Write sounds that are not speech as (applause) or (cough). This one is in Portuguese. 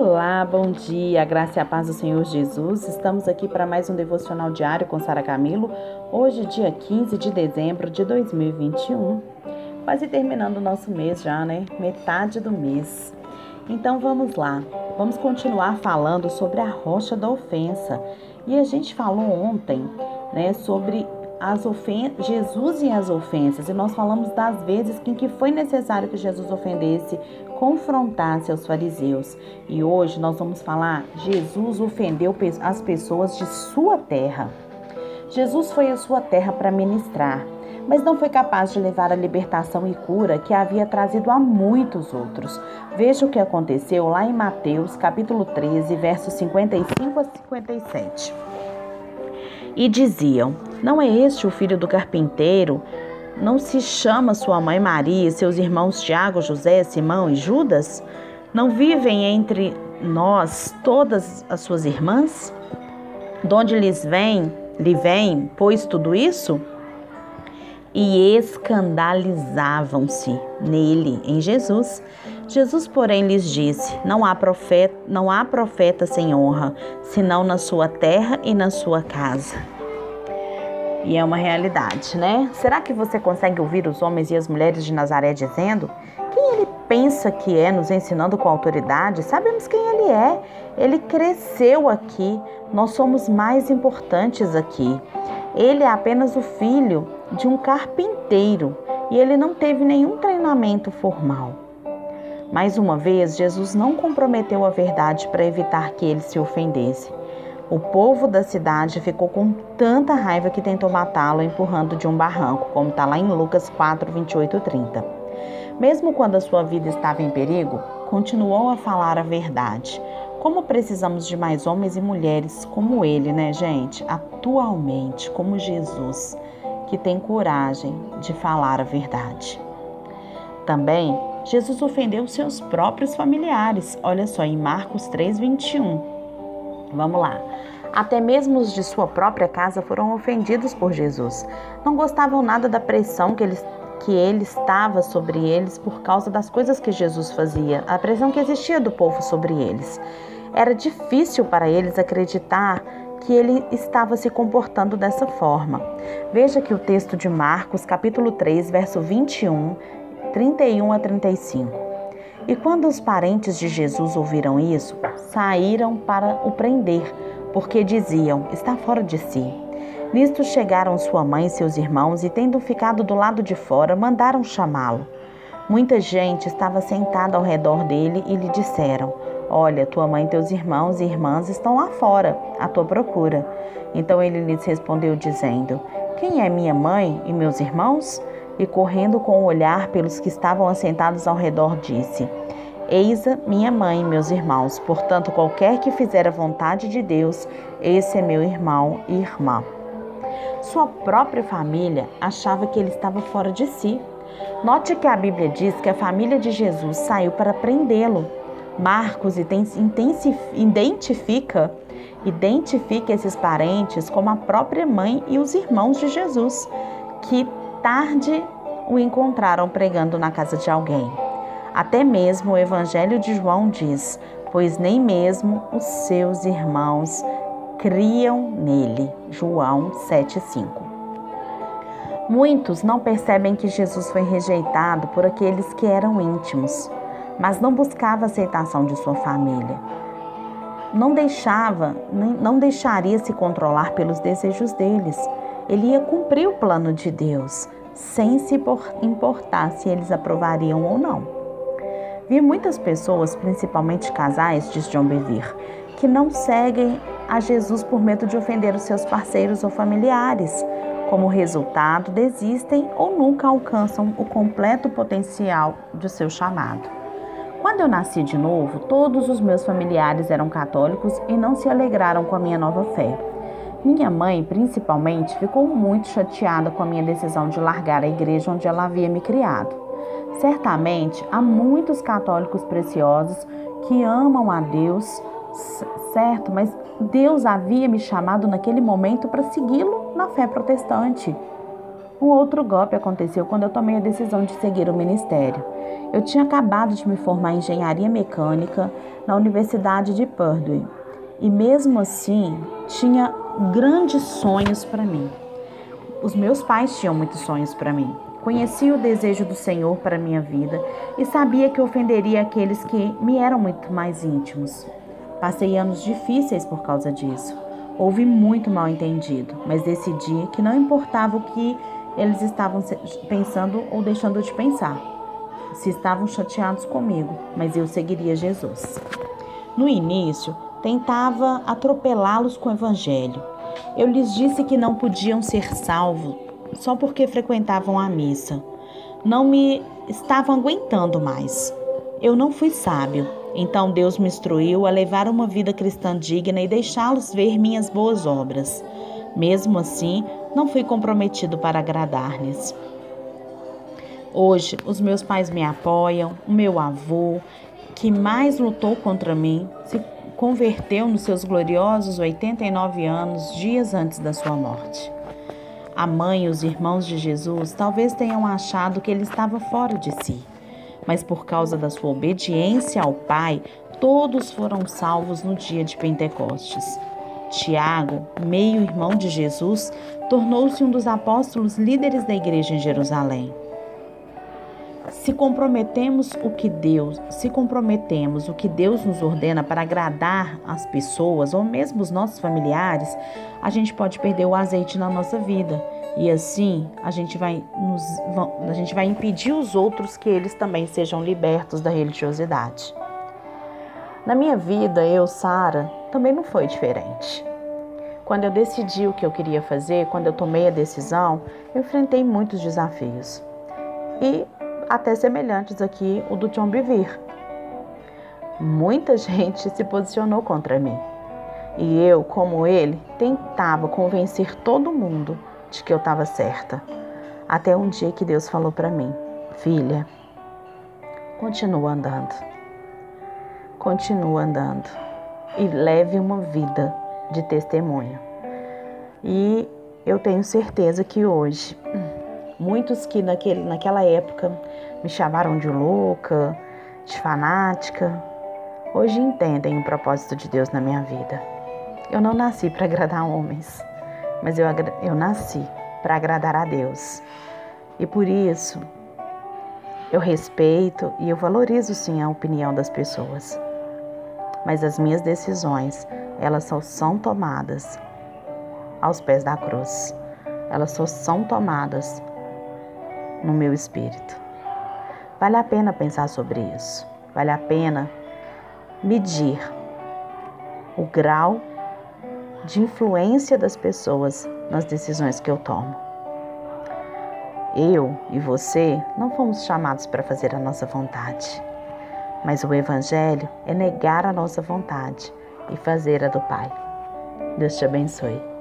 Olá, bom dia, graça e a paz do Senhor Jesus. Estamos aqui para mais um devocional diário com Sara Camilo. Hoje, dia 15 de dezembro de 2021. Quase terminando o nosso mês já, né? Metade do mês. Então vamos lá. Vamos continuar falando sobre a rocha da ofensa. E a gente falou ontem, né, sobre as ofensas, Jesus e as ofensas, e nós falamos das vezes em que foi necessário que Jesus ofendesse, confrontasse aos fariseus. E hoje nós vamos falar: Jesus ofendeu as pessoas de sua terra. Jesus foi à sua terra para ministrar, mas não foi capaz de levar a libertação e cura que havia trazido a muitos outros. Veja o que aconteceu lá em Mateus, capítulo 13, versos 55 a 57. E diziam: Não é este o filho do carpinteiro? Não se chama sua mãe Maria seus irmãos Tiago, José, Simão e Judas? Não vivem entre nós todas as suas irmãs? De onde lhes vem, lhe vem, pois tudo isso? E escandalizavam-se nele, em Jesus. Jesus, porém, lhes disse: Não há profeta, não há profeta sem honra, senão na sua terra e na sua casa. E é uma realidade, né? Será que você consegue ouvir os homens e as mulheres de Nazaré dizendo quem ele pensa que é, nos ensinando com autoridade? Sabemos quem ele é. Ele cresceu aqui. Nós somos mais importantes aqui. Ele é apenas o filho de um carpinteiro e ele não teve nenhum treinamento formal. Mais uma vez, Jesus não comprometeu a verdade para evitar que ele se ofendesse. O povo da cidade ficou com tanta raiva que tentou matá-lo empurrando de um barranco, como está lá em Lucas 4, 28 e 30. Mesmo quando a sua vida estava em perigo, continuou a falar a verdade. Como precisamos de mais homens e mulheres como ele, né, gente? Atualmente, como Jesus, que tem coragem de falar a verdade. Também Jesus ofendeu seus próprios familiares. Olha só, em Marcos 3, 21. Vamos lá. Até mesmo os de sua própria casa foram ofendidos por Jesus. Não gostavam nada da pressão que ele, que ele estava sobre eles por causa das coisas que Jesus fazia, a pressão que existia do povo sobre eles. Era difícil para eles acreditar que ele estava se comportando dessa forma. Veja que o texto de Marcos, capítulo 3, verso 21, 31 a 35. E quando os parentes de Jesus ouviram isso, saíram para o prender, porque diziam: está fora de si. Nisto chegaram sua mãe e seus irmãos, e tendo ficado do lado de fora, mandaram chamá-lo. Muita gente estava sentada ao redor dele e lhe disseram: Olha, tua mãe, teus irmãos e irmãs estão lá fora, à tua procura. Então ele lhes respondeu, dizendo: Quem é minha mãe e meus irmãos? E, correndo com o olhar pelos que estavam assentados ao redor, disse: Eis a minha mãe meus irmãos, portanto, qualquer que fizer a vontade de Deus, esse é meu irmão e irmã. Sua própria família achava que ele estava fora de si. Note que a Bíblia diz que a família de Jesus saiu para prendê-lo. Marcos identifica identifica esses parentes como a própria mãe e os irmãos de Jesus, que tarde o encontraram pregando na casa de alguém. Até mesmo o Evangelho de João diz: Pois nem mesmo os seus irmãos criam nele. João 7,5. Muitos não percebem que Jesus foi rejeitado por aqueles que eram íntimos, mas não buscava aceitação de sua família. Não deixava, não deixaria se controlar pelos desejos deles ele ia cumprir o plano de Deus, sem se importar se eles aprovariam ou não. Vi muitas pessoas, principalmente casais, diz John Bevere, que não seguem a Jesus por medo de ofender os seus parceiros ou familiares. Como resultado, desistem ou nunca alcançam o completo potencial de seu chamado. Quando eu nasci de novo, todos os meus familiares eram católicos e não se alegraram com a minha nova fé. Minha mãe, principalmente, ficou muito chateada com a minha decisão de largar a igreja onde ela havia me criado. Certamente há muitos católicos preciosos que amam a Deus, certo, mas Deus havia me chamado naquele momento para segui-lo na fé protestante. Um outro golpe aconteceu quando eu tomei a decisão de seguir o ministério. Eu tinha acabado de me formar em engenharia mecânica na Universidade de Purdue e, mesmo assim, tinha grandes sonhos para mim. Os meus pais tinham muitos sonhos para mim. Conhecia o desejo do Senhor para minha vida e sabia que ofenderia aqueles que me eram muito mais íntimos. Passei anos difíceis por causa disso. Houve muito mal entendido, mas decidi que não importava o que eles estavam pensando ou deixando de pensar. Se estavam chateados comigo, mas eu seguiria Jesus. No início, tentava atropelá-los com o evangelho. Eu lhes disse que não podiam ser salvos só porque frequentavam a missa. Não me estavam aguentando mais. Eu não fui sábio, então Deus me instruiu a levar uma vida cristã digna e deixá-los ver minhas boas obras. Mesmo assim, não fui comprometido para agradar-lhes. Hoje, os meus pais me apoiam, o meu avô, que mais lutou contra mim, se converteu nos seus gloriosos 89 anos, dias antes da sua morte. A mãe e os irmãos de Jesus talvez tenham achado que ele estava fora de si, mas por causa da sua obediência ao Pai, todos foram salvos no dia de Pentecostes. Tiago, meio-irmão de Jesus, tornou-se um dos apóstolos líderes da igreja em Jerusalém. Se comprometemos o que Deus, se comprometemos o que Deus nos ordena para agradar as pessoas ou mesmo os nossos familiares, a gente pode perder o azeite na nossa vida. E assim, a gente vai nos a gente vai impedir os outros que eles também sejam libertos da religiosidade. Na minha vida, eu, Sara, também não foi diferente. Quando eu decidi o que eu queria fazer, quando eu tomei a decisão, eu enfrentei muitos desafios. E até semelhantes aqui o do John Bevere. Muita (laughs) gente se posicionou contra mim. E eu, como ele, tentava convencer todo mundo de que eu estava certa. Até um dia que Deus falou para mim: Filha, continua andando. Continua andando. E leve uma vida de testemunho. E eu tenho certeza que hoje Muitos que naquele, naquela época me chamaram de louca, de fanática, hoje entendem o propósito de Deus na minha vida. Eu não nasci para agradar homens, mas eu, eu nasci para agradar a Deus. E por isso, eu respeito e eu valorizo sim a opinião das pessoas. Mas as minhas decisões, elas só são tomadas aos pés da cruz. Elas só são tomadas no meu espírito. Vale a pena pensar sobre isso. Vale a pena medir o grau de influência das pessoas nas decisões que eu tomo. Eu e você não fomos chamados para fazer a nossa vontade, mas o Evangelho é negar a nossa vontade e fazer a do Pai. Deus te abençoe.